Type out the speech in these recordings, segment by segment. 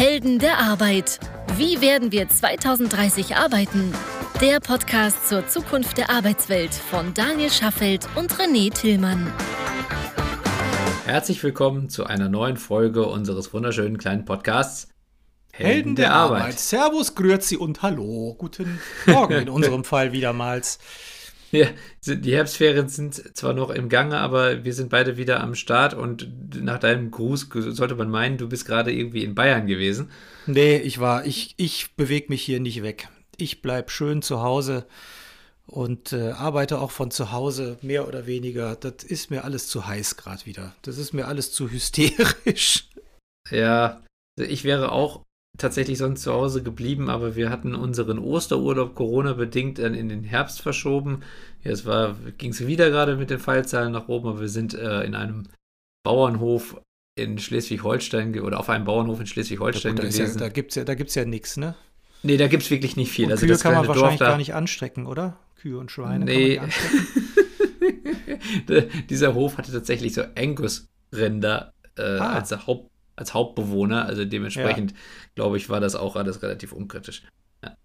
Helden der Arbeit. Wie werden wir 2030 arbeiten? Der Podcast zur Zukunft der Arbeitswelt von Daniel Schaffelt und René Tillmann. Herzlich willkommen zu einer neuen Folge unseres wunderschönen kleinen Podcasts Helden der, der Arbeit. Arbeit. Servus, Grüezi und Hallo. Guten Morgen in unserem Fall wiedermals. Ja, die Herbstferien sind zwar noch im Gange, aber wir sind beide wieder am Start und nach deinem Gruß sollte man meinen, du bist gerade irgendwie in Bayern gewesen. Nee, ich war, ich, ich bewege mich hier nicht weg. Ich bleibe schön zu Hause und äh, arbeite auch von zu Hause, mehr oder weniger. Das ist mir alles zu heiß gerade wieder. Das ist mir alles zu hysterisch. Ja, ich wäre auch tatsächlich sonst zu Hause geblieben, aber wir hatten unseren Osterurlaub Corona-bedingt dann in den Herbst verschoben. Ja, es war, ging es wieder gerade mit den Fallzahlen nach oben, aber wir sind äh, in einem Bauernhof in Schleswig-Holstein oder auf einem Bauernhof in Schleswig-Holstein ja, gewesen. Ja, da gibt es ja, ja nichts, ne? Nee, da gibt es wirklich nicht viel. Und also Kühe kann man wahrscheinlich gar nicht anstrecken, oder? Kühe und Schweine nee. kann man anstecken. Dieser Hof hatte tatsächlich so Angus-Rinder äh, ah. als Haupt als Hauptbewohner. Also dementsprechend, ja. glaube ich, war das auch alles relativ unkritisch. Ja.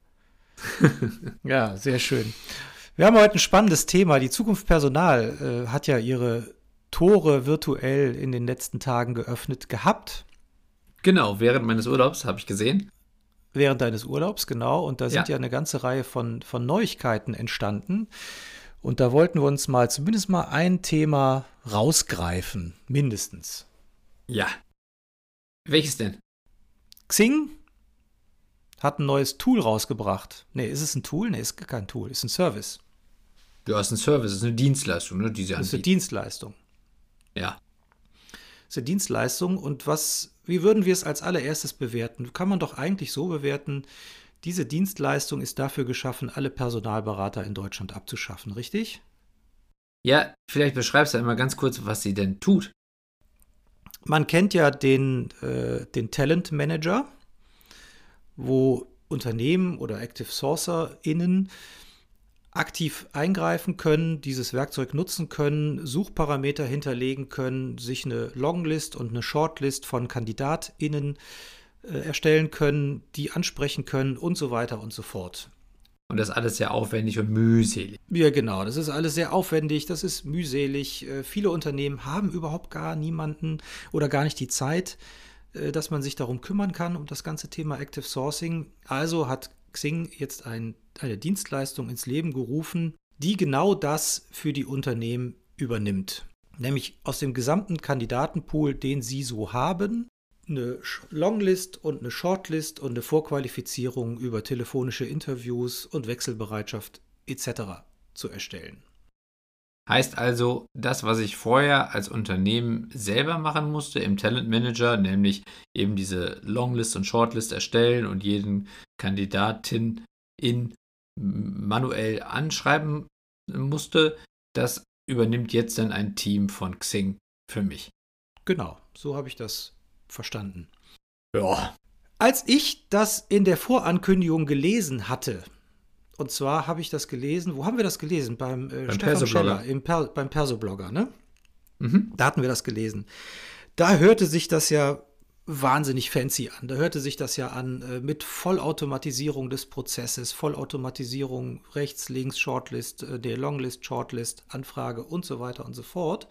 ja, sehr schön. Wir haben heute ein spannendes Thema. Die Zukunft Personal äh, hat ja ihre Tore virtuell in den letzten Tagen geöffnet gehabt. Genau, während meines Urlaubs habe ich gesehen. Während deines Urlaubs, genau. Und da sind ja, ja eine ganze Reihe von, von Neuigkeiten entstanden. Und da wollten wir uns mal zumindest mal ein Thema rausgreifen, mindestens. Ja, welches denn? Xing hat ein neues Tool rausgebracht. Nee, ist es ein Tool? Nee, ist kein Tool, ist ein Service. Ja, ist ein Service, ist eine Dienstleistung, ne, die sie. Ist eine Dienstleistung. Ja. Ist eine Dienstleistung und was, wie würden wir es als allererstes bewerten? Kann man doch eigentlich so bewerten, diese Dienstleistung ist dafür geschaffen, alle Personalberater in Deutschland abzuschaffen, richtig? Ja, vielleicht beschreibst du einmal ganz kurz, was sie denn tut. Man kennt ja den, äh, den Talent Manager, wo Unternehmen oder Active SourcerInnen aktiv eingreifen können, dieses Werkzeug nutzen können, Suchparameter hinterlegen können, sich eine Longlist und eine Shortlist von KandidatInnen äh, erstellen können, die ansprechen können und so weiter und so fort. Und das ist alles sehr aufwendig und mühselig. Ja, genau. Das ist alles sehr aufwendig, das ist mühselig. Äh, viele Unternehmen haben überhaupt gar niemanden oder gar nicht die Zeit, äh, dass man sich darum kümmern kann, um das ganze Thema Active Sourcing. Also hat Xing jetzt ein, eine Dienstleistung ins Leben gerufen, die genau das für die Unternehmen übernimmt. Nämlich aus dem gesamten Kandidatenpool, den sie so haben, eine Longlist und eine Shortlist und eine Vorqualifizierung über telefonische Interviews und Wechselbereitschaft etc. zu erstellen. Heißt also, das, was ich vorher als Unternehmen selber machen musste im Talent Manager, nämlich eben diese Longlist und Shortlist erstellen und jeden Kandidatin in manuell anschreiben musste, das übernimmt jetzt dann ein Team von Xing für mich. Genau, so habe ich das verstanden. Ja. Als ich das in der Vorankündigung gelesen hatte, und zwar habe ich das gelesen, wo haben wir das gelesen? Beim, äh, beim Stefan Scheller, im per, beim Persoblogger, ne? Mhm. Da hatten wir das gelesen. Da hörte sich das ja wahnsinnig fancy an. Da hörte sich das ja an äh, mit Vollautomatisierung des Prozesses, Vollautomatisierung rechts, links, Shortlist, äh, der Longlist, Shortlist, Anfrage und so weiter und so fort.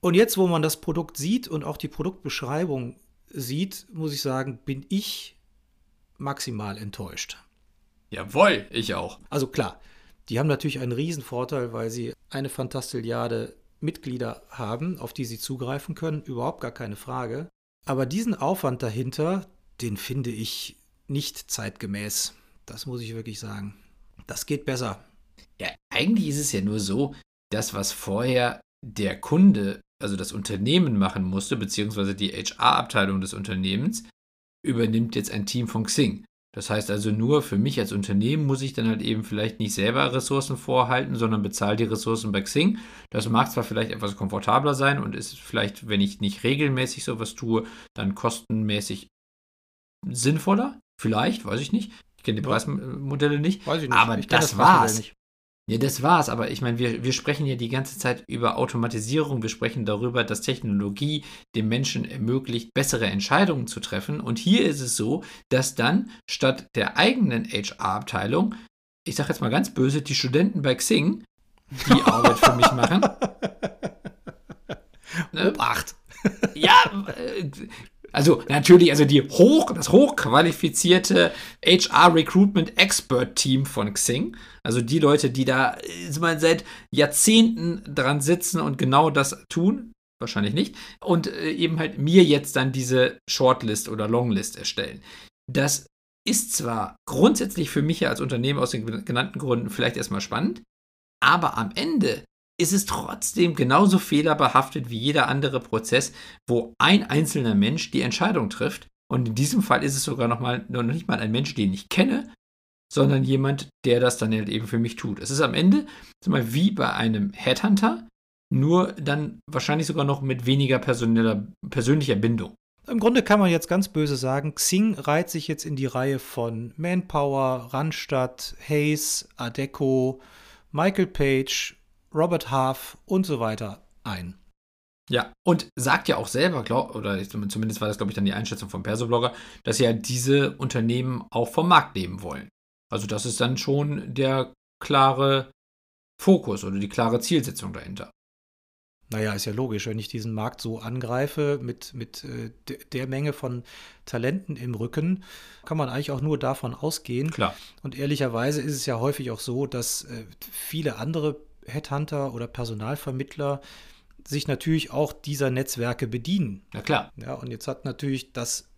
Und jetzt, wo man das Produkt sieht und auch die Produktbeschreibung sieht, muss ich sagen, bin ich maximal enttäuscht. Jawohl, ich auch. Also klar, die haben natürlich einen Riesenvorteil, weil sie eine Fantastilliarde Mitglieder haben, auf die sie zugreifen können, überhaupt gar keine Frage. Aber diesen Aufwand dahinter, den finde ich nicht zeitgemäß. Das muss ich wirklich sagen. Das geht besser. Ja, eigentlich ist es ja nur so, das, was vorher der Kunde also das Unternehmen machen musste, beziehungsweise die HR-Abteilung des Unternehmens, übernimmt jetzt ein Team von Xing. Das heißt also nur für mich als Unternehmen muss ich dann halt eben vielleicht nicht selber Ressourcen vorhalten, sondern bezahle die Ressourcen bei Xing. Das mag zwar vielleicht etwas komfortabler sein und ist vielleicht, wenn ich nicht regelmäßig sowas tue, dann kostenmäßig sinnvoller. Vielleicht, weiß ich nicht. Ich kenne die Preismodelle nicht. Weiß ich nicht. Aber das, das war's. Ja, das war's, aber ich meine, wir, wir sprechen ja die ganze Zeit über Automatisierung, wir sprechen darüber, dass Technologie dem Menschen ermöglicht, bessere Entscheidungen zu treffen. Und hier ist es so, dass dann statt der eigenen HR-Abteilung, ich sage jetzt mal ganz böse, die Studenten bei Xing die Arbeit für mich machen. ne? Obacht! ja, äh, also natürlich, also die hoch, das hochqualifizierte HR Recruitment Expert Team von Xing, also die Leute, die da mal, seit Jahrzehnten dran sitzen und genau das tun, wahrscheinlich nicht, und äh, eben halt mir jetzt dann diese Shortlist oder Longlist erstellen. Das ist zwar grundsätzlich für mich als Unternehmen aus den genannten Gründen vielleicht erstmal spannend, aber am Ende ist es trotzdem genauso fehlerbehaftet wie jeder andere Prozess, wo ein einzelner Mensch die Entscheidung trifft. Und in diesem Fall ist es sogar noch, mal, noch nicht mal ein Mensch, den ich kenne, sondern jemand, der das dann halt eben für mich tut. Es ist am Ende mal, wie bei einem Headhunter, nur dann wahrscheinlich sogar noch mit weniger persönlicher Bindung. Im Grunde kann man jetzt ganz böse sagen, Xing reiht sich jetzt in die Reihe von Manpower, Randstadt, Hayes, Adeco, Michael Page, Robert Half und so weiter ein. Ja, und sagt ja auch selber, glaub, oder zumindest war das, glaube ich, dann die Einschätzung vom Persoblogger, dass ja diese Unternehmen auch vom Markt leben wollen. Also das ist dann schon der klare Fokus oder die klare Zielsetzung dahinter. Naja, ist ja logisch, wenn ich diesen Markt so angreife mit, mit äh, der Menge von Talenten im Rücken, kann man eigentlich auch nur davon ausgehen. Klar. Und ehrlicherweise ist es ja häufig auch so, dass äh, viele andere Headhunter oder Personalvermittler sich natürlich auch dieser Netzwerke bedienen. Na klar. Ja, und jetzt hat natürlich das,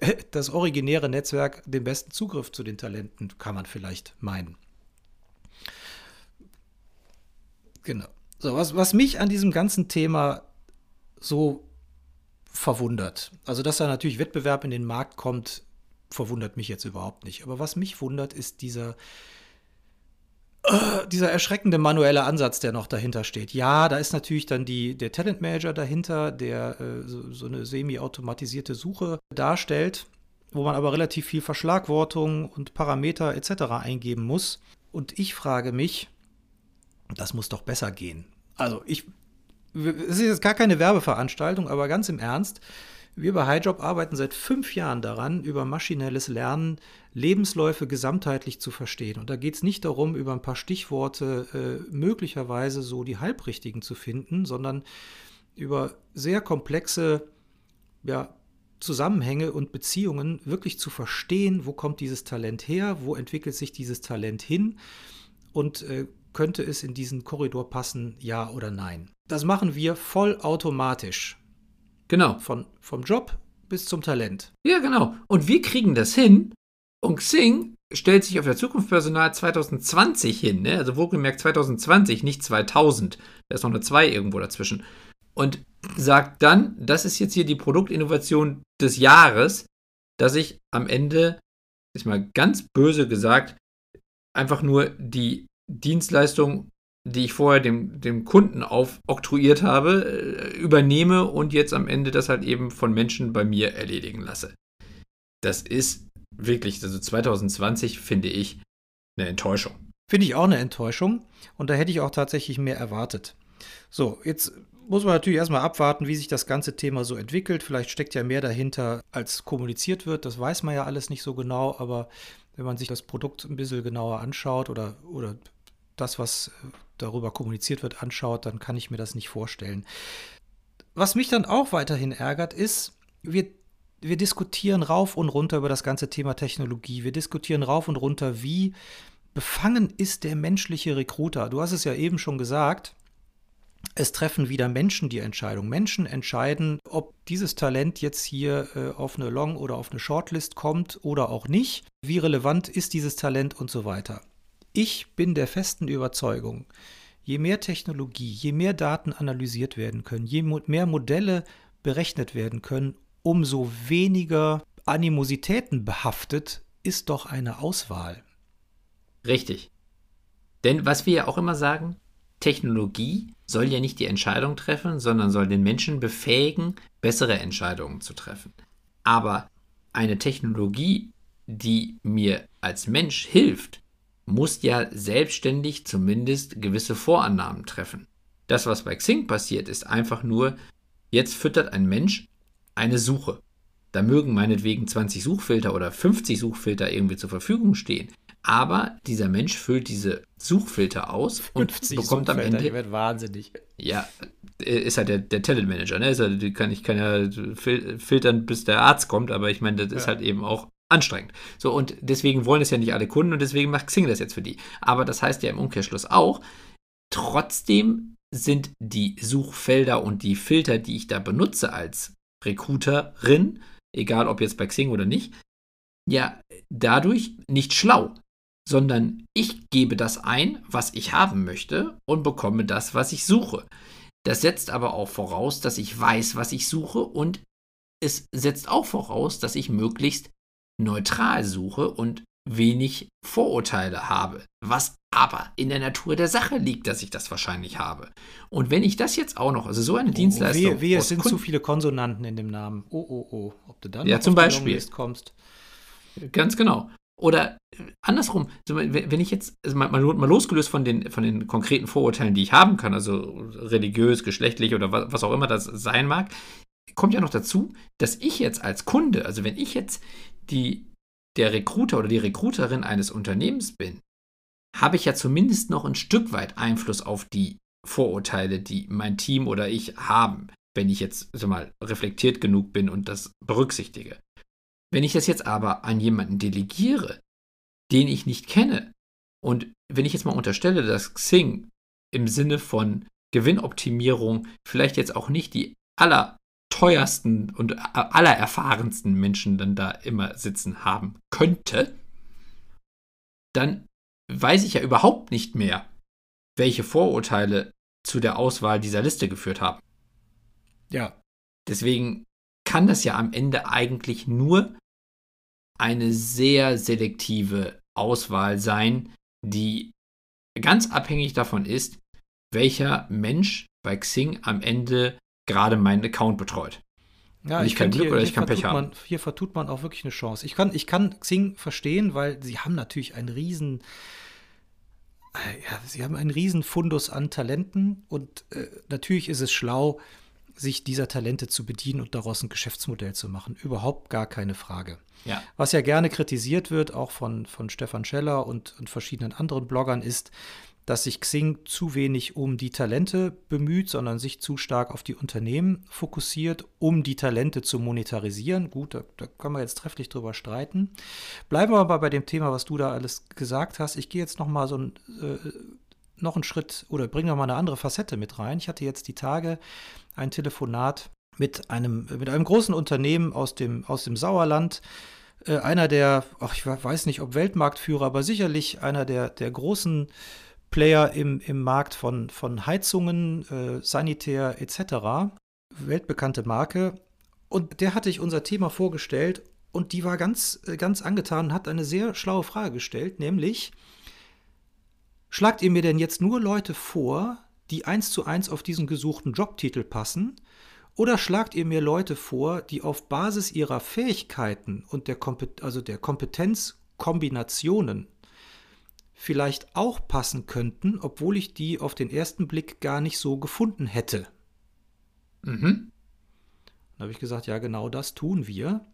das originäre Netzwerk den besten Zugriff zu den Talenten, kann man vielleicht meinen. Genau. So, was, was mich an diesem ganzen Thema so verwundert, also dass da natürlich Wettbewerb in den Markt kommt, verwundert mich jetzt überhaupt nicht. Aber was mich wundert, ist dieser, äh, dieser erschreckende manuelle Ansatz, der noch dahinter steht. Ja, da ist natürlich dann die, der Talent Manager dahinter, der äh, so, so eine semi-automatisierte Suche darstellt, wo man aber relativ viel Verschlagwortung und Parameter etc. eingeben muss. Und ich frage mich, das muss doch besser gehen. Also ich, es ist jetzt gar keine Werbeveranstaltung, aber ganz im Ernst, wir bei HighJob arbeiten seit fünf Jahren daran, über maschinelles Lernen Lebensläufe gesamtheitlich zu verstehen. Und da geht es nicht darum, über ein paar Stichworte äh, möglicherweise so die halbrichtigen zu finden, sondern über sehr komplexe ja, Zusammenhänge und Beziehungen wirklich zu verstehen, wo kommt dieses Talent her, wo entwickelt sich dieses Talent hin und äh, könnte es in diesen Korridor passen, ja oder nein. Das machen wir vollautomatisch. Genau. Von, vom Job bis zum Talent. Ja, genau. Und wir kriegen das hin. Und Xing stellt sich auf der Zukunftspersonal 2020 hin. Ne? Also wohlgemerkt 2020, nicht 2000. Da ist noch eine 2 irgendwo dazwischen. Und sagt dann, das ist jetzt hier die Produktinnovation des Jahres, dass ich am Ende, ist mal ganz böse gesagt, einfach nur die Dienstleistung, die ich vorher dem, dem Kunden aufoktroyiert habe, äh, übernehme und jetzt am Ende das halt eben von Menschen bei mir erledigen lasse. Das ist wirklich, also 2020 finde ich eine Enttäuschung. Finde ich auch eine Enttäuschung und da hätte ich auch tatsächlich mehr erwartet. So, jetzt muss man natürlich erstmal abwarten, wie sich das ganze Thema so entwickelt. Vielleicht steckt ja mehr dahinter, als kommuniziert wird. Das weiß man ja alles nicht so genau, aber wenn man sich das Produkt ein bisschen genauer anschaut oder, oder das, was darüber kommuniziert wird, anschaut, dann kann ich mir das nicht vorstellen. Was mich dann auch weiterhin ärgert, ist, wir, wir diskutieren rauf und runter über das ganze Thema Technologie. Wir diskutieren rauf und runter, wie befangen ist der menschliche Recruiter. Du hast es ja eben schon gesagt. Es treffen wieder Menschen die Entscheidung. Menschen entscheiden, ob dieses Talent jetzt hier äh, auf eine Long- oder auf eine Shortlist kommt oder auch nicht. Wie relevant ist dieses Talent und so weiter. Ich bin der festen Überzeugung, je mehr Technologie, je mehr Daten analysiert werden können, je mehr Modelle berechnet werden können, umso weniger Animositäten behaftet ist doch eine Auswahl. Richtig. Denn was wir ja auch immer sagen, Technologie soll ja nicht die Entscheidung treffen, sondern soll den Menschen befähigen, bessere Entscheidungen zu treffen. Aber eine Technologie, die mir als Mensch hilft, musst ja selbstständig zumindest gewisse Vorannahmen treffen. Das, was bei Xing passiert, ist einfach nur, jetzt füttert ein Mensch eine Suche. Da mögen meinetwegen 20 Suchfilter oder 50 Suchfilter irgendwie zur Verfügung stehen. Aber dieser Mensch füllt diese Suchfilter aus und bekommt am Ende. Ich werde wahnsinnig. Ja, äh, ist halt der, der Talent Manager, ne? Halt, kann, ich kann ja filtern, bis der Arzt kommt, aber ich meine, das ist halt eben auch anstrengend. So, und deswegen wollen es ja nicht alle Kunden und deswegen macht Xing das jetzt für die. Aber das heißt ja im Umkehrschluss auch, trotzdem sind die Suchfelder und die Filter, die ich da benutze als Recruiterin, egal ob jetzt bei Xing oder nicht, ja dadurch nicht schlau, sondern ich gebe das ein, was ich haben möchte und bekomme das, was ich suche. Das setzt aber auch voraus, dass ich weiß, was ich suche und es setzt auch voraus, dass ich möglichst neutral suche und wenig Vorurteile habe, was aber in der Natur der Sache liegt, dass ich das wahrscheinlich habe. Und wenn ich das jetzt auch noch, also so eine oh, Dienstleistung. Wehe, wehe es sind Kunden, zu viele Konsonanten in dem Namen. Oh, oh, oh. Ob du dann ja, zum Beispiel. kommst. Ganz genau. Oder äh, andersrum, wenn ich jetzt, also mal, mal, losgelöst von den, von den konkreten Vorurteilen, die ich haben kann, also religiös, geschlechtlich oder was, was auch immer das sein mag, kommt ja noch dazu, dass ich jetzt als Kunde, also wenn ich jetzt die, der Recruiter oder die Recruiterin eines Unternehmens bin, habe ich ja zumindest noch ein Stück weit Einfluss auf die Vorurteile, die mein Team oder ich haben, wenn ich jetzt sag mal reflektiert genug bin und das berücksichtige. Wenn ich das jetzt aber an jemanden delegiere, den ich nicht kenne, und wenn ich jetzt mal unterstelle, dass Xing im Sinne von Gewinnoptimierung vielleicht jetzt auch nicht die allerteuersten und allererfahrensten Menschen dann da immer sitzen haben könnte, dann weiß ich ja überhaupt nicht mehr, welche Vorurteile zu der Auswahl dieser Liste geführt haben. Ja. Deswegen kann das ja am Ende eigentlich nur eine sehr selektive Auswahl sein, die ganz abhängig davon ist, welcher Mensch bei Xing am Ende gerade meinen Account betreut. Ja, und ich, ich kann Glück hier, oder ich kann Pech haben. Man, hier vertut man auch wirklich eine Chance. Ich kann, ich kann Xing verstehen, weil sie haben natürlich einen riesen, äh, ja, sie haben einen riesen Fundus an Talenten und äh, natürlich ist es schlau, sich dieser Talente zu bedienen und daraus ein Geschäftsmodell zu machen. Überhaupt gar keine Frage. Ja. Was ja gerne kritisiert wird, auch von, von Stefan Scheller und, und verschiedenen anderen Bloggern, ist, dass sich Xing zu wenig um die Talente bemüht, sondern sich zu stark auf die Unternehmen fokussiert, um die Talente zu monetarisieren. Gut, da, da kann man jetzt trefflich drüber streiten. Bleiben wir aber bei dem Thema, was du da alles gesagt hast. Ich gehe jetzt noch mal so ein, äh, noch einen Schritt oder bringe noch mal eine andere Facette mit rein. Ich hatte jetzt die Tage ein Telefonat mit einem, mit einem großen Unternehmen aus dem, aus dem Sauerland. Äh, einer der, ach, ich weiß nicht, ob Weltmarktführer, aber sicherlich einer der, der großen Player im, im Markt von, von Heizungen, äh, Sanitär etc. Weltbekannte Marke. Und der hatte ich unser Thema vorgestellt und die war ganz, äh, ganz angetan und hat eine sehr schlaue Frage gestellt, nämlich, schlagt ihr mir denn jetzt nur Leute vor, die eins zu eins auf diesen gesuchten Jobtitel passen? Oder schlagt ihr mir Leute vor, die auf Basis ihrer Fähigkeiten und der, Kompet also der Kompetenzkombinationen vielleicht auch passen könnten, obwohl ich die auf den ersten Blick gar nicht so gefunden hätte. Mhm. Dann habe ich gesagt, ja, genau das tun wir.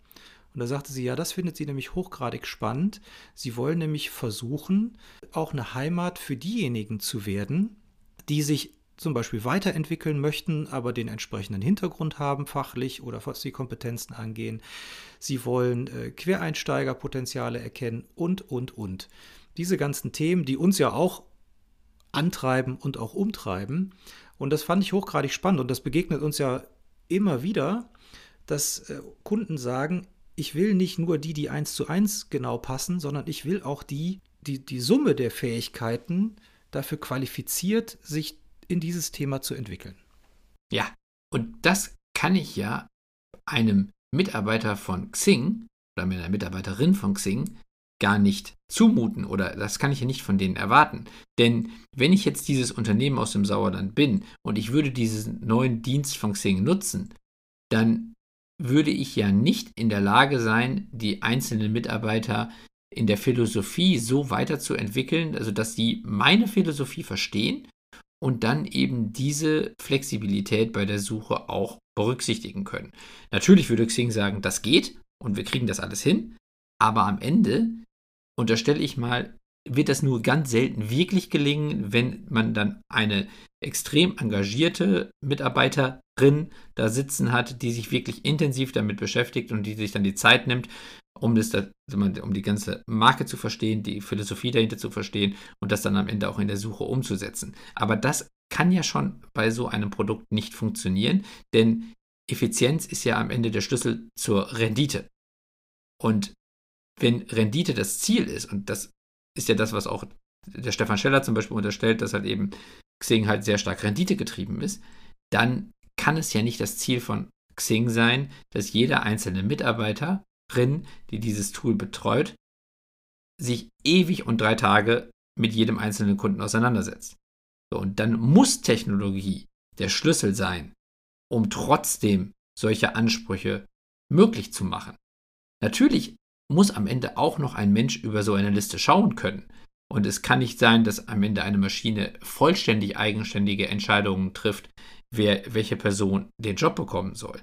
Und da sagte sie, ja, das findet sie nämlich hochgradig spannend. Sie wollen nämlich versuchen, auch eine Heimat für diejenigen zu werden, die sich zum Beispiel weiterentwickeln möchten, aber den entsprechenden Hintergrund haben, fachlich oder was die Kompetenzen angehen. Sie wollen äh, Quereinsteigerpotenziale erkennen und, und, und diese ganzen Themen, die uns ja auch antreiben und auch umtreiben. Und das fand ich hochgradig spannend und das begegnet uns ja immer wieder, dass äh, Kunden sagen, ich will nicht nur die, die eins zu eins genau passen, sondern ich will auch die, die die Summe der Fähigkeiten dafür qualifiziert, sich in dieses Thema zu entwickeln. Ja, und das kann ich ja einem Mitarbeiter von Xing oder einer Mitarbeiterin von Xing gar nicht zumuten oder das kann ich ja nicht von denen erwarten. Denn wenn ich jetzt dieses Unternehmen aus dem Sauerland bin und ich würde diesen neuen Dienst von Xing nutzen, dann würde ich ja nicht in der Lage sein, die einzelnen Mitarbeiter in der Philosophie so weiterzuentwickeln, also dass sie meine Philosophie verstehen und dann eben diese Flexibilität bei der Suche auch berücksichtigen können. Natürlich würde Xing sagen, das geht und wir kriegen das alles hin, aber am Ende unterstelle ich mal, wird das nur ganz selten wirklich gelingen, wenn man dann eine extrem engagierte Mitarbeiterin da sitzen hat, die sich wirklich intensiv damit beschäftigt und die sich dann die Zeit nimmt, um, das, um die ganze Marke zu verstehen, die Philosophie dahinter zu verstehen und das dann am Ende auch in der Suche umzusetzen. Aber das kann ja schon bei so einem Produkt nicht funktionieren, denn Effizienz ist ja am Ende der Schlüssel zur Rendite. Und wenn Rendite das Ziel ist, und das ist ja das, was auch der Stefan Scheller zum Beispiel unterstellt, dass halt eben Xing halt sehr stark Rendite getrieben ist, dann kann es ja nicht das Ziel von Xing sein, dass jeder einzelne Mitarbeiterin, die dieses Tool betreut, sich ewig und drei Tage mit jedem einzelnen Kunden auseinandersetzt. So, und dann muss Technologie der Schlüssel sein, um trotzdem solche Ansprüche möglich zu machen. Natürlich muss am Ende auch noch ein Mensch über so eine Liste schauen können. Und es kann nicht sein, dass am Ende eine Maschine vollständig eigenständige Entscheidungen trifft, wer welche Person den Job bekommen soll.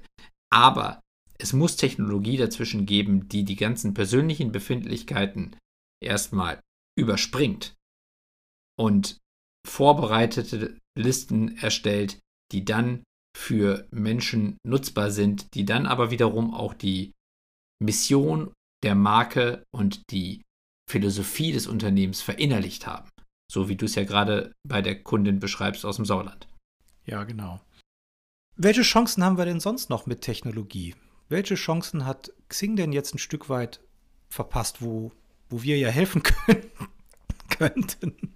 Aber es muss Technologie dazwischen geben, die die ganzen persönlichen Befindlichkeiten erstmal überspringt und vorbereitete Listen erstellt, die dann für Menschen nutzbar sind, die dann aber wiederum auch die Mission der Marke und die Philosophie des Unternehmens verinnerlicht haben. So wie du es ja gerade bei der Kundin beschreibst aus dem Sauerland. Ja, genau. Welche Chancen haben wir denn sonst noch mit Technologie? Welche Chancen hat Xing denn jetzt ein Stück weit verpasst, wo, wo wir ja helfen können, könnten?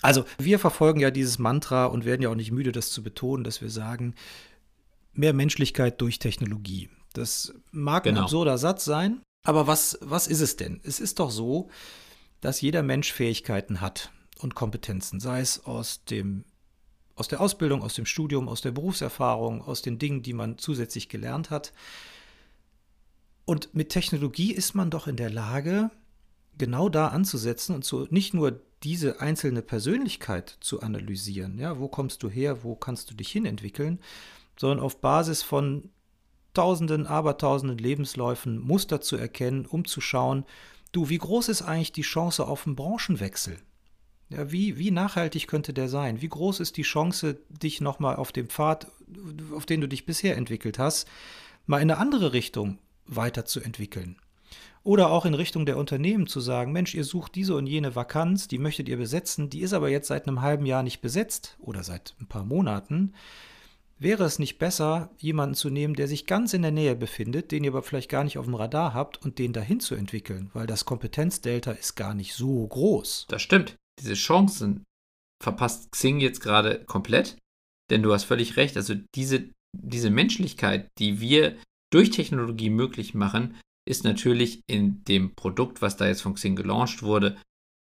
Also, wir verfolgen ja dieses Mantra und werden ja auch nicht müde, das zu betonen, dass wir sagen, mehr Menschlichkeit durch Technologie. Das mag genau. ein absurder Satz sein, aber was, was ist es denn? Es ist doch so, dass jeder Mensch Fähigkeiten hat und Kompetenzen, sei es aus dem aus der Ausbildung, aus dem Studium, aus der Berufserfahrung, aus den Dingen, die man zusätzlich gelernt hat. Und mit Technologie ist man doch in der Lage, genau da anzusetzen und so nicht nur diese einzelne Persönlichkeit zu analysieren, ja, wo kommst du her, wo kannst du dich hinentwickeln, sondern auf Basis von Tausenden, Abertausenden Lebensläufen Muster zu erkennen, um zu schauen, du, wie groß ist eigentlich die Chance auf einen Branchenwechsel? Ja, wie, wie nachhaltig könnte der sein? Wie groß ist die Chance, dich nochmal auf dem Pfad, auf den du dich bisher entwickelt hast, mal in eine andere Richtung weiterzuentwickeln? Oder auch in Richtung der Unternehmen zu sagen, Mensch, ihr sucht diese und jene Vakanz, die möchtet ihr besetzen, die ist aber jetzt seit einem halben Jahr nicht besetzt oder seit ein paar Monaten. Wäre es nicht besser, jemanden zu nehmen, der sich ganz in der Nähe befindet, den ihr aber vielleicht gar nicht auf dem Radar habt und den dahin zu entwickeln, weil das Kompetenzdelta ist gar nicht so groß. Das stimmt. Diese Chancen verpasst Xing jetzt gerade komplett, denn du hast völlig recht. Also diese, diese Menschlichkeit, die wir durch Technologie möglich machen, ist natürlich in dem Produkt, was da jetzt von Xing gelauncht wurde,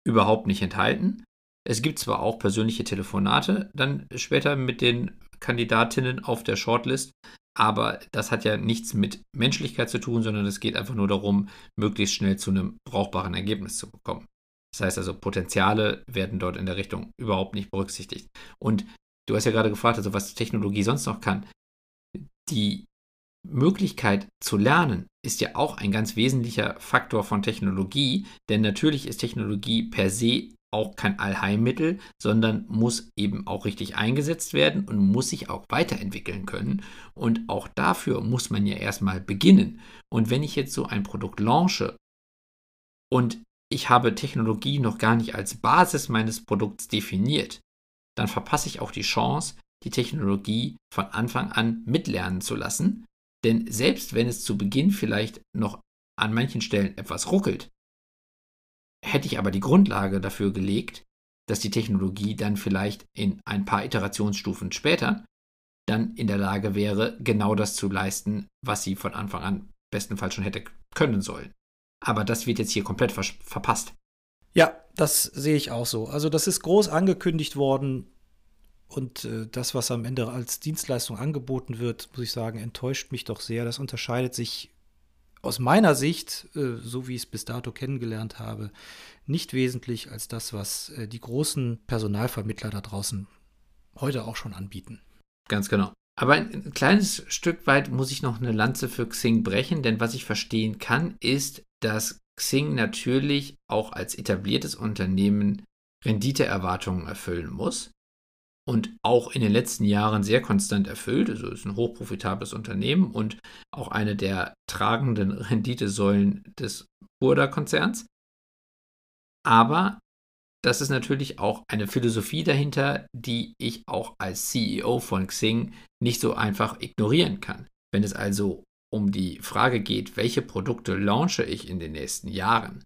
überhaupt nicht enthalten. Es gibt zwar auch persönliche Telefonate dann später mit den Kandidatinnen auf der Shortlist. Aber das hat ja nichts mit Menschlichkeit zu tun, sondern es geht einfach nur darum, möglichst schnell zu einem brauchbaren Ergebnis zu kommen. Das heißt also, Potenziale werden dort in der Richtung überhaupt nicht berücksichtigt. Und du hast ja gerade gefragt, also was Technologie sonst noch kann. Die Möglichkeit zu lernen ist ja auch ein ganz wesentlicher Faktor von Technologie, denn natürlich ist Technologie per se auch kein Allheilmittel, sondern muss eben auch richtig eingesetzt werden und muss sich auch weiterentwickeln können. Und auch dafür muss man ja erstmal beginnen. Und wenn ich jetzt so ein Produkt launche und ich habe Technologie noch gar nicht als Basis meines Produkts definiert, dann verpasse ich auch die Chance, die Technologie von Anfang an mitlernen zu lassen. Denn selbst wenn es zu Beginn vielleicht noch an manchen Stellen etwas ruckelt, Hätte ich aber die Grundlage dafür gelegt, dass die Technologie dann vielleicht in ein paar Iterationsstufen später dann in der Lage wäre, genau das zu leisten, was sie von Anfang an bestenfalls schon hätte können sollen. Aber das wird jetzt hier komplett ver verpasst. Ja, das sehe ich auch so. Also das ist groß angekündigt worden und äh, das, was am Ende als Dienstleistung angeboten wird, muss ich sagen, enttäuscht mich doch sehr. Das unterscheidet sich aus meiner Sicht, äh, so wie ich es bis dato kennengelernt habe, nicht wesentlich als das, was äh, die großen Personalvermittler da draußen heute auch schon anbieten. Ganz genau. Aber ein kleines Stück weit muss ich noch eine Lanze für Xing brechen, denn was ich verstehen kann, ist, dass Xing natürlich auch als etabliertes Unternehmen Renditeerwartungen erfüllen muss und auch in den letzten Jahren sehr konstant erfüllt. Also ist ein hochprofitables Unternehmen und auch eine der tragenden Renditesäulen des Burda-Konzerns. Aber das ist natürlich auch eine Philosophie dahinter, die ich auch als CEO von Xing nicht so einfach ignorieren kann. Wenn es also um die Frage geht, welche Produkte launche ich in den nächsten Jahren,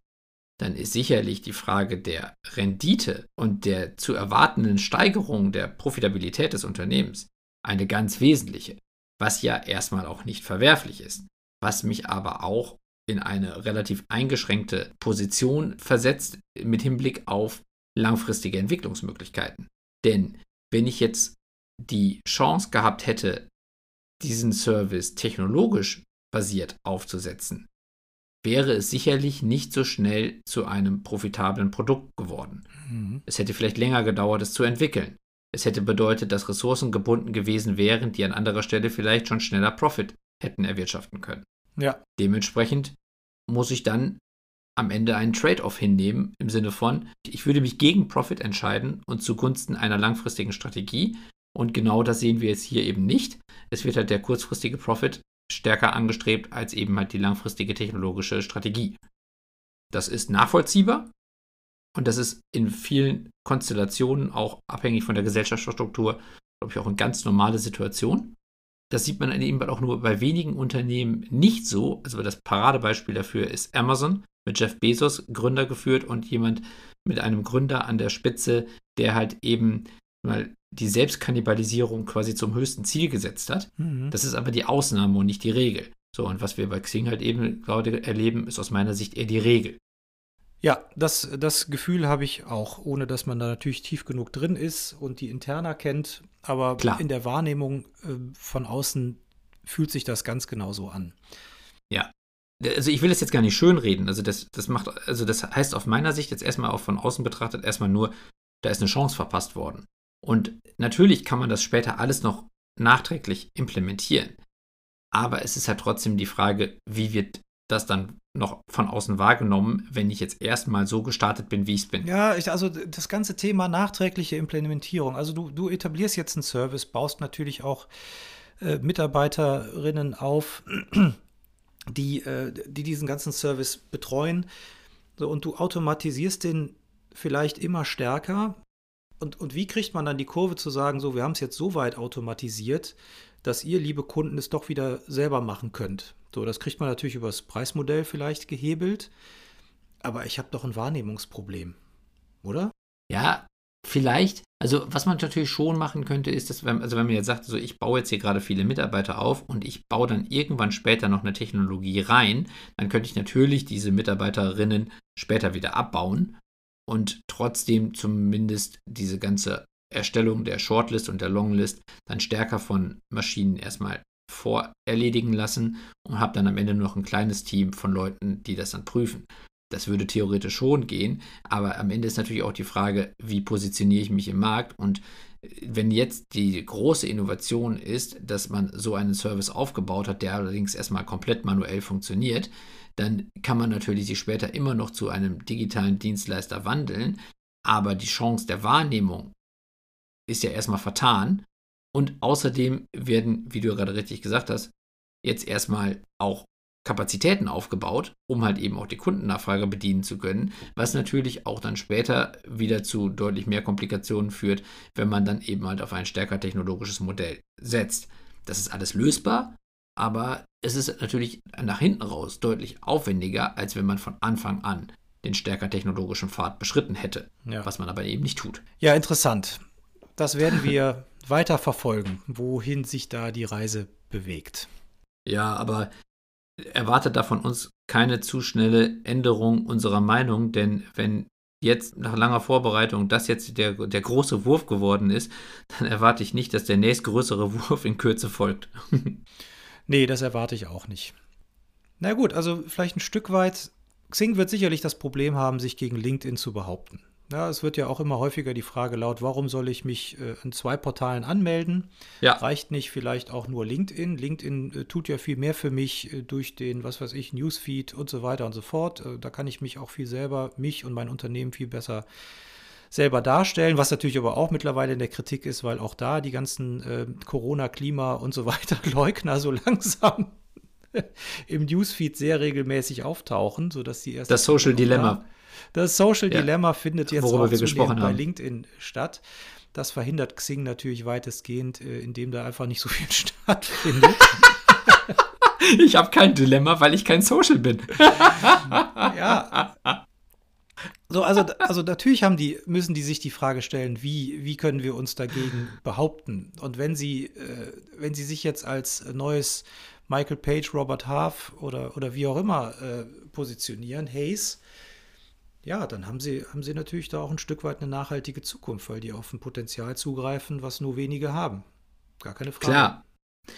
dann ist sicherlich die Frage der Rendite und der zu erwartenden Steigerung der Profitabilität des Unternehmens eine ganz wesentliche, was ja erstmal auch nicht verwerflich ist, was mich aber auch in eine relativ eingeschränkte Position versetzt mit Hinblick auf langfristige Entwicklungsmöglichkeiten. Denn wenn ich jetzt die Chance gehabt hätte, diesen Service technologisch basiert aufzusetzen, wäre es sicherlich nicht so schnell zu einem profitablen Produkt geworden. Mhm. Es hätte vielleicht länger gedauert, es zu entwickeln. Es hätte bedeutet, dass Ressourcen gebunden gewesen wären, die an anderer Stelle vielleicht schon schneller Profit hätten erwirtschaften können. Ja. Dementsprechend muss ich dann am Ende einen Trade-off hinnehmen im Sinne von, ich würde mich gegen Profit entscheiden und zugunsten einer langfristigen Strategie. Und genau das sehen wir jetzt hier eben nicht. Es wird halt der kurzfristige Profit stärker angestrebt als eben halt die langfristige technologische Strategie. Das ist nachvollziehbar und das ist in vielen Konstellationen auch abhängig von der Gesellschaftsstruktur, glaube ich, auch eine ganz normale Situation. Das sieht man eben auch nur bei wenigen Unternehmen nicht so. Also das Paradebeispiel dafür ist Amazon mit Jeff Bezos, Gründer geführt und jemand mit einem Gründer an der Spitze, der halt eben mal die Selbstkannibalisierung quasi zum höchsten Ziel gesetzt hat. Mhm. Das ist aber die Ausnahme und nicht die Regel. So, und was wir bei Xing halt eben gerade erleben, ist aus meiner Sicht eher die Regel. Ja, das, das Gefühl habe ich auch, ohne dass man da natürlich tief genug drin ist und die Interna kennt. Aber Klar. in der Wahrnehmung äh, von außen fühlt sich das ganz genauso an. Ja. Also ich will das jetzt gar nicht schönreden. Also das, das macht, also das heißt auf meiner Sicht jetzt erstmal auch von außen betrachtet erstmal nur, da ist eine Chance verpasst worden. Und natürlich kann man das später alles noch nachträglich implementieren. Aber es ist halt trotzdem die Frage, wie wird das dann noch von außen wahrgenommen, wenn ich jetzt erstmal so gestartet bin, wie ich es bin. Ja, ich, also das ganze Thema nachträgliche Implementierung. Also du, du etablierst jetzt einen Service, baust natürlich auch äh, Mitarbeiterinnen auf, die, äh, die diesen ganzen Service betreuen. So, und du automatisierst den vielleicht immer stärker, und, und wie kriegt man dann die Kurve zu sagen, so, wir haben es jetzt so weit automatisiert, dass ihr, liebe Kunden, es doch wieder selber machen könnt? So, das kriegt man natürlich über das Preismodell vielleicht gehebelt, aber ich habe doch ein Wahrnehmungsproblem, oder? Ja, vielleicht. Also, was man natürlich schon machen könnte, ist, dass, wenn, also wenn man jetzt sagt, so, ich baue jetzt hier gerade viele Mitarbeiter auf und ich baue dann irgendwann später noch eine Technologie rein, dann könnte ich natürlich diese Mitarbeiterinnen später wieder abbauen und trotzdem zumindest diese ganze Erstellung der Shortlist und der Longlist dann stärker von Maschinen erstmal vorerledigen lassen und habe dann am Ende nur noch ein kleines Team von Leuten, die das dann prüfen. Das würde theoretisch schon gehen, aber am Ende ist natürlich auch die Frage, wie positioniere ich mich im Markt und wenn jetzt die große Innovation ist, dass man so einen Service aufgebaut hat, der allerdings erstmal komplett manuell funktioniert, dann kann man natürlich sich später immer noch zu einem digitalen Dienstleister wandeln, aber die Chance der Wahrnehmung ist ja erstmal vertan. Und außerdem werden, wie du gerade richtig gesagt hast, jetzt erstmal auch Kapazitäten aufgebaut, um halt eben auch die Kundennachfrage bedienen zu können, was natürlich auch dann später wieder zu deutlich mehr Komplikationen führt, wenn man dann eben halt auf ein stärker technologisches Modell setzt. Das ist alles lösbar, aber es ist natürlich nach hinten raus deutlich aufwendiger, als wenn man von Anfang an den stärker technologischen Pfad beschritten hätte, ja. was man aber eben nicht tut. Ja, interessant. Das werden wir weiter verfolgen, wohin sich da die Reise bewegt. Ja, aber erwartet da von uns keine zu schnelle Änderung unserer Meinung, denn wenn jetzt nach langer Vorbereitung das jetzt der, der große Wurf geworden ist, dann erwarte ich nicht, dass der nächstgrößere Wurf in Kürze folgt. Nee, das erwarte ich auch nicht. Na gut, also vielleicht ein Stück weit. Xing wird sicherlich das Problem haben, sich gegen LinkedIn zu behaupten. Ja, es wird ja auch immer häufiger die Frage laut, warum soll ich mich äh, in zwei Portalen anmelden? Ja. Reicht nicht vielleicht auch nur LinkedIn? LinkedIn äh, tut ja viel mehr für mich äh, durch den, was weiß ich, Newsfeed und so weiter und so fort. Äh, da kann ich mich auch viel selber, mich und mein Unternehmen viel besser selber darstellen, was natürlich aber auch mittlerweile in der Kritik ist, weil auch da die ganzen äh, Corona, Klima und so weiter Leugner so langsam im Newsfeed sehr regelmäßig auftauchen, sodass die erst. Das Social Dilemma. Das Social ja. Dilemma findet jetzt Worüber auch gesprochen bei. LinkedIn statt. Das verhindert Xing natürlich weitestgehend, äh, indem da einfach nicht so viel stattfindet. ich habe kein Dilemma, weil ich kein Social bin. ja. So, also, also natürlich haben die, müssen die sich die Frage stellen, wie, wie können wir uns dagegen behaupten? Und wenn sie, äh, wenn sie sich jetzt als neues Michael Page, Robert Half oder, oder wie auch immer äh, positionieren, Hayes, ja, dann haben sie, haben sie natürlich da auch ein Stück weit eine nachhaltige Zukunft, weil die auf ein Potenzial zugreifen, was nur wenige haben. Gar keine Frage. Klar.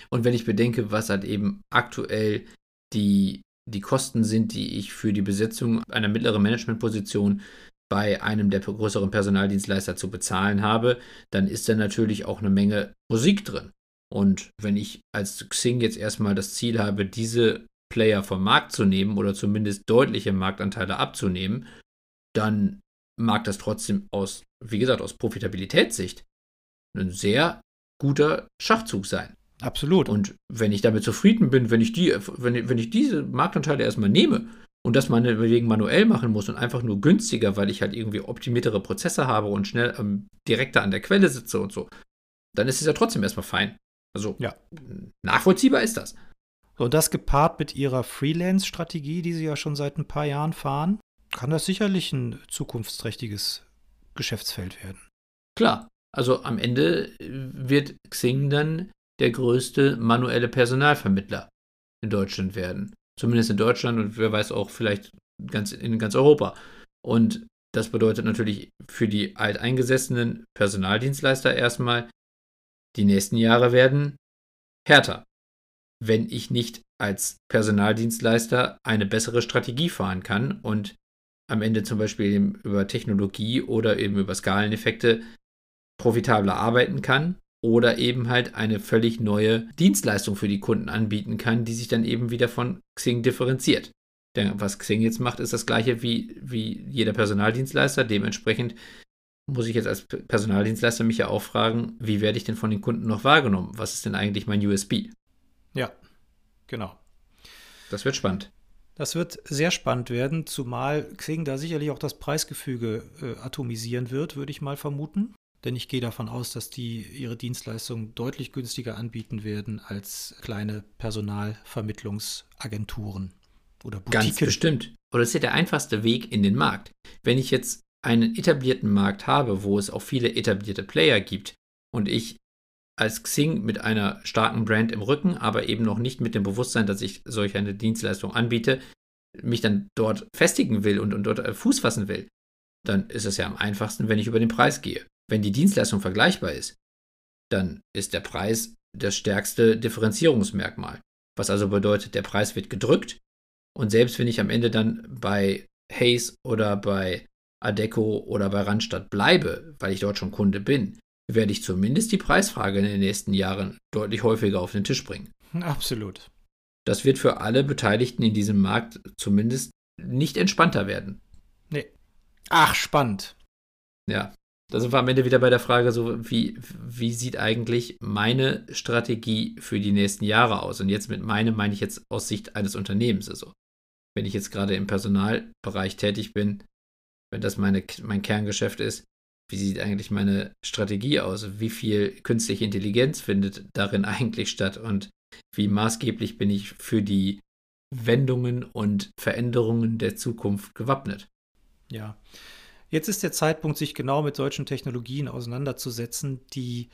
Und wenn ich bedenke, was halt eben aktuell die, die Kosten sind, die ich für die Besetzung einer mittleren Managementposition bei einem der größeren Personaldienstleister zu bezahlen habe, dann ist da natürlich auch eine Menge Musik drin. Und wenn ich als Xing jetzt erstmal das Ziel habe, diese Player vom Markt zu nehmen oder zumindest deutliche Marktanteile abzunehmen, dann mag das trotzdem aus, wie gesagt, aus Profitabilitätssicht ein sehr guter Schachzug sein. Absolut. Und wenn ich damit zufrieden bin, wenn ich, die, wenn, wenn ich diese Marktanteile erstmal nehme und das meinetwegen manuell machen muss und einfach nur günstiger, weil ich halt irgendwie optimiertere Prozesse habe und schnell ähm, direkter an der Quelle sitze und so, dann ist es ja trotzdem erstmal fein. Also ja. nachvollziehbar ist das. Und das gepaart mit ihrer Freelance-Strategie, die sie ja schon seit ein paar Jahren fahren, kann das sicherlich ein zukunftsträchtiges Geschäftsfeld werden. Klar, also am Ende wird Xing dann der größte manuelle Personalvermittler in Deutschland werden. Zumindest in Deutschland und wer weiß auch vielleicht ganz, in ganz Europa. Und das bedeutet natürlich für die alteingesessenen Personaldienstleister erstmal, die nächsten Jahre werden härter, wenn ich nicht als Personaldienstleister eine bessere Strategie fahren kann und am Ende zum Beispiel über Technologie oder eben über Skaleneffekte profitabler arbeiten kann oder eben halt eine völlig neue Dienstleistung für die Kunden anbieten kann, die sich dann eben wieder von Xing differenziert. Denn was Xing jetzt macht, ist das gleiche wie, wie jeder Personaldienstleister. Dementsprechend muss ich jetzt als Personaldienstleister mich ja auch fragen, wie werde ich denn von den Kunden noch wahrgenommen? Was ist denn eigentlich mein USB? Ja, genau. Das wird spannend. Das wird sehr spannend werden, zumal Xing da sicherlich auch das Preisgefüge äh, atomisieren wird, würde ich mal vermuten. Denn ich gehe davon aus, dass die ihre Dienstleistungen deutlich günstiger anbieten werden als kleine Personalvermittlungsagenturen oder Boutiquen. Ganz bestimmt. Oder ist ja der einfachste Weg in den Markt. Wenn ich jetzt einen etablierten Markt habe, wo es auch viele etablierte Player gibt und ich als Xing mit einer starken Brand im Rücken, aber eben noch nicht mit dem Bewusstsein, dass ich solch eine Dienstleistung anbiete, mich dann dort festigen will und, und dort äh, Fuß fassen will, dann ist es ja am einfachsten, wenn ich über den Preis gehe. Wenn die Dienstleistung vergleichbar ist, dann ist der Preis das stärkste Differenzierungsmerkmal. Was also bedeutet, der Preis wird gedrückt und selbst wenn ich am Ende dann bei Hayes oder bei Adeco oder bei Randstadt bleibe, weil ich dort schon Kunde bin, werde ich zumindest die Preisfrage in den nächsten Jahren deutlich häufiger auf den Tisch bringen. Absolut. Das wird für alle Beteiligten in diesem Markt zumindest nicht entspannter werden. Nee. Ach, spannend. Ja. Da sind wir am Ende wieder bei der Frage, so wie, wie sieht eigentlich meine Strategie für die nächsten Jahre aus? Und jetzt mit meine meine ich jetzt aus Sicht eines Unternehmens. Also, wenn ich jetzt gerade im Personalbereich tätig bin, wenn das meine, mein Kerngeschäft ist, wie sieht eigentlich meine Strategie aus? Wie viel künstliche Intelligenz findet darin eigentlich statt? Und wie maßgeblich bin ich für die Wendungen und Veränderungen der Zukunft gewappnet? Ja. Jetzt ist der Zeitpunkt, sich genau mit solchen Technologien auseinanderzusetzen, die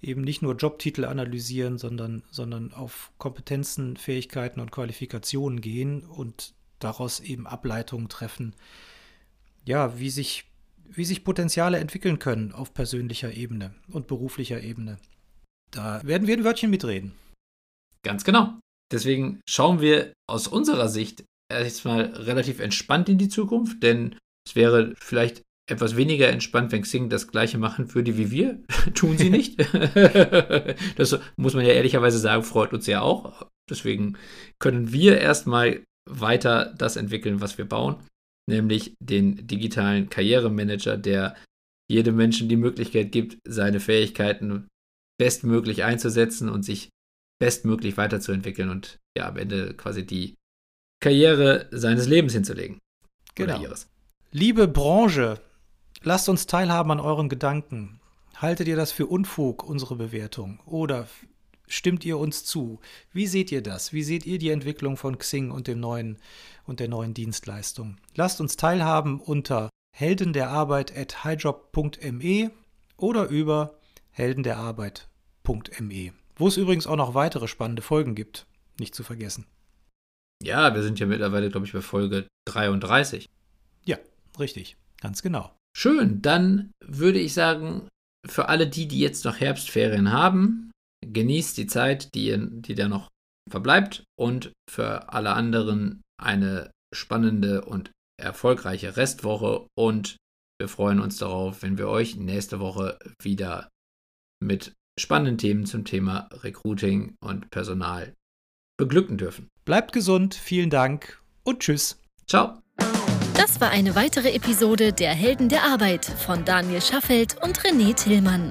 eben nicht nur Jobtitel analysieren, sondern, sondern auf Kompetenzen, Fähigkeiten und Qualifikationen gehen und daraus eben Ableitungen treffen, ja, wie sich wie sich Potenziale entwickeln können auf persönlicher Ebene und beruflicher Ebene. Da werden wir ein Wörtchen mitreden. Ganz genau. Deswegen schauen wir aus unserer Sicht erstmal relativ entspannt in die Zukunft, denn es wäre vielleicht etwas weniger entspannt, wenn Xing das gleiche machen würde wie wir. Tun sie nicht. das muss man ja ehrlicherweise sagen, freut uns ja auch. Deswegen können wir erstmal weiter das entwickeln, was wir bauen, nämlich den digitalen Karrieremanager, der jedem Menschen die Möglichkeit gibt, seine Fähigkeiten bestmöglich einzusetzen und sich bestmöglich weiterzuentwickeln und ja am Ende quasi die Karriere seines Lebens hinzulegen. Genau. Liebe Branche, lasst uns teilhaben an euren Gedanken. Haltet ihr das für Unfug, unsere Bewertung? Oder stimmt ihr uns zu? Wie seht ihr das? Wie seht ihr die Entwicklung von Xing und dem neuen und der neuen Dienstleistung? Lasst uns teilhaben unter heldenderarbeit@highjob.me oder über heldenderarbeit.me, wo es übrigens auch noch weitere spannende Folgen gibt, nicht zu vergessen. Ja, wir sind ja mittlerweile, glaube ich, bei Folge 33. Ja, richtig, ganz genau. Schön, dann würde ich sagen, für alle die, die jetzt noch Herbstferien haben, genießt die Zeit, die, die da noch verbleibt und für alle anderen eine spannende und erfolgreiche Restwoche und wir freuen uns darauf, wenn wir euch nächste Woche wieder mit spannenden Themen zum Thema Recruiting und Personal beglücken dürfen. Bleibt gesund, vielen Dank und tschüss. Ciao. Das war eine weitere Episode der Helden der Arbeit von Daniel Schaffelt und René Tillmann.